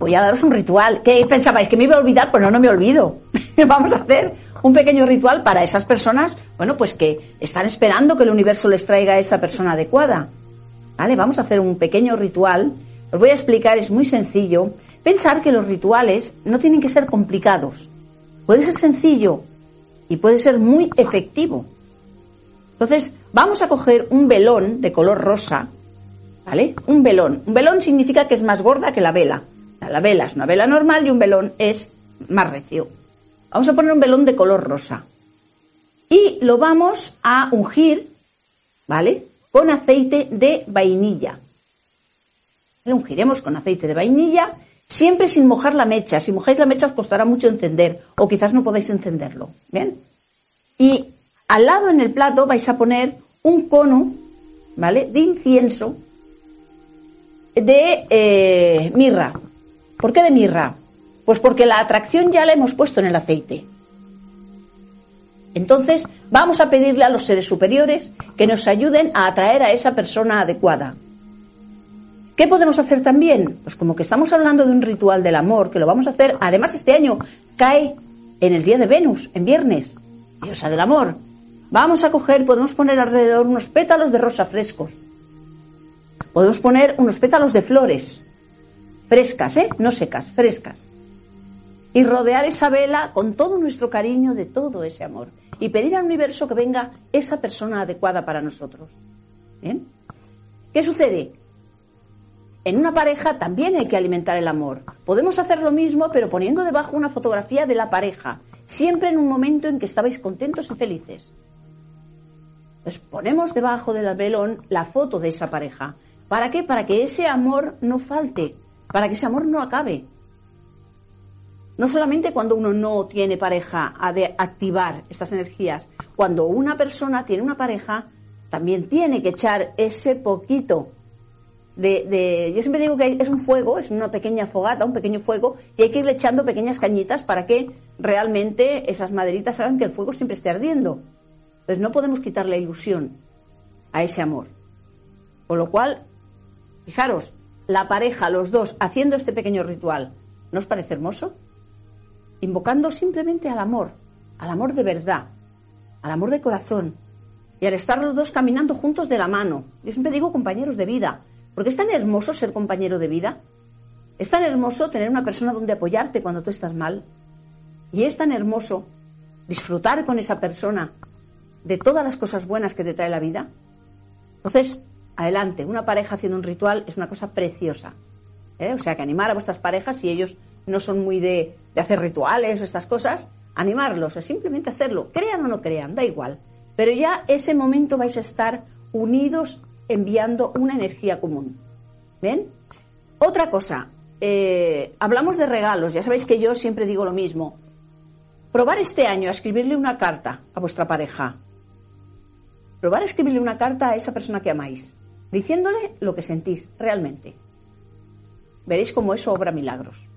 voy a daros un ritual. ¿Qué pensabais? ¿Que me iba a olvidar? Pues no, no me olvido. Vamos a hacer un pequeño ritual para esas personas, bueno, pues que están esperando que el universo les traiga a esa persona adecuada. ¿Vale? Vamos a hacer un pequeño ritual. Os voy a explicar, es muy sencillo. Pensar que los rituales no tienen que ser complicados. Puede ser sencillo y puede ser muy efectivo. Entonces, vamos a coger un velón de color rosa, ¿vale? Un velón. Un velón significa que es más gorda que la vela. La vela es una vela normal y un velón es más recio. Vamos a poner un velón de color rosa. Y lo vamos a ungir, ¿vale? Con aceite de vainilla. Lo ungiremos con aceite de vainilla, siempre sin mojar la mecha. Si mojáis la mecha os costará mucho encender o quizás no podáis encenderlo. ¿Bien? Y al lado en el plato vais a poner un cono, ¿vale? De incienso de eh, mirra. ¿Por qué de mirra? Pues porque la atracción ya la hemos puesto en el aceite. Entonces, vamos a pedirle a los seres superiores que nos ayuden a atraer a esa persona adecuada. ¿Qué podemos hacer también? Pues como que estamos hablando de un ritual del amor, que lo vamos a hacer, además este año cae en el día de Venus, en viernes, diosa del amor. Vamos a coger, podemos poner alrededor unos pétalos de rosa frescos. Podemos poner unos pétalos de flores, frescas, ¿eh? No secas, frescas. Y rodear esa vela con todo nuestro cariño de todo ese amor. Y pedir al universo que venga esa persona adecuada para nosotros. ¿Bien? ¿Qué sucede? En una pareja también hay que alimentar el amor. Podemos hacer lo mismo, pero poniendo debajo una fotografía de la pareja, siempre en un momento en que estabais contentos y felices. Pues ponemos debajo del velón la foto de esa pareja. ¿Para qué? Para que ese amor no falte, para que ese amor no acabe. No solamente cuando uno no tiene pareja ha de activar estas energías, cuando una persona tiene una pareja, también tiene que echar ese poquito de, de, yo siempre digo que es un fuego, es una pequeña fogata, un pequeño fuego, y hay que irle echando pequeñas cañitas para que realmente esas maderitas hagan que el fuego siempre esté ardiendo. Entonces no podemos quitar la ilusión a ese amor. Con lo cual, fijaros, la pareja, los dos, haciendo este pequeño ritual, ¿no os parece hermoso? Invocando simplemente al amor, al amor de verdad, al amor de corazón, y al estar los dos caminando juntos de la mano. Yo siempre digo compañeros de vida, porque es tan hermoso ser compañero de vida. Es tan hermoso tener una persona donde apoyarte cuando tú estás mal. Y es tan hermoso disfrutar con esa persona de todas las cosas buenas que te trae la vida. Entonces, adelante, una pareja haciendo un ritual es una cosa preciosa. ¿eh? O sea, que animar a vuestras parejas, si ellos no son muy de, de hacer rituales o estas cosas, animarlos, es simplemente hacerlo. Crean o no crean, da igual. Pero ya ese momento vais a estar unidos enviando una energía común. ¿Ven? Otra cosa, eh, hablamos de regalos, ya sabéis que yo siempre digo lo mismo. Probar este año a escribirle una carta a vuestra pareja. Probar a escribirle una carta a esa persona que amáis, diciéndole lo que sentís realmente. Veréis cómo eso obra milagros.